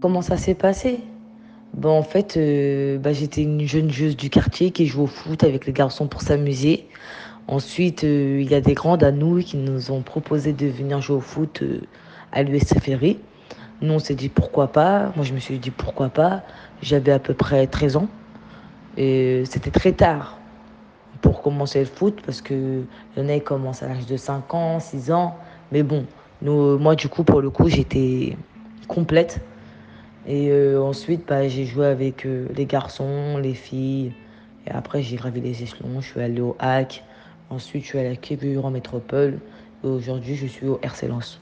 Comment ça s'est passé? Bon, en fait, euh, bah, j'étais une jeune joueuse du quartier qui joue au foot avec les garçons pour s'amuser. Ensuite, euh, il y a des grandes à nous qui nous ont proposé de venir jouer au foot euh, à l'USFRI. Nous, on s'est dit pourquoi pas? Moi, je me suis dit pourquoi pas? J'avais à peu près 13 ans. Et c'était très tard pour commencer le foot parce que y en a à l'âge de 5 ans, 6 ans. Mais bon, nous, moi, du coup, pour le coup, j'étais complète. Et euh, ensuite, bah, j'ai joué avec euh, les garçons, les filles. Et après, j'ai gravé les échelons. Je suis allé au HAC. Ensuite, je suis allé à Quévillon en métropole. Et aujourd'hui, je suis au RC Lens.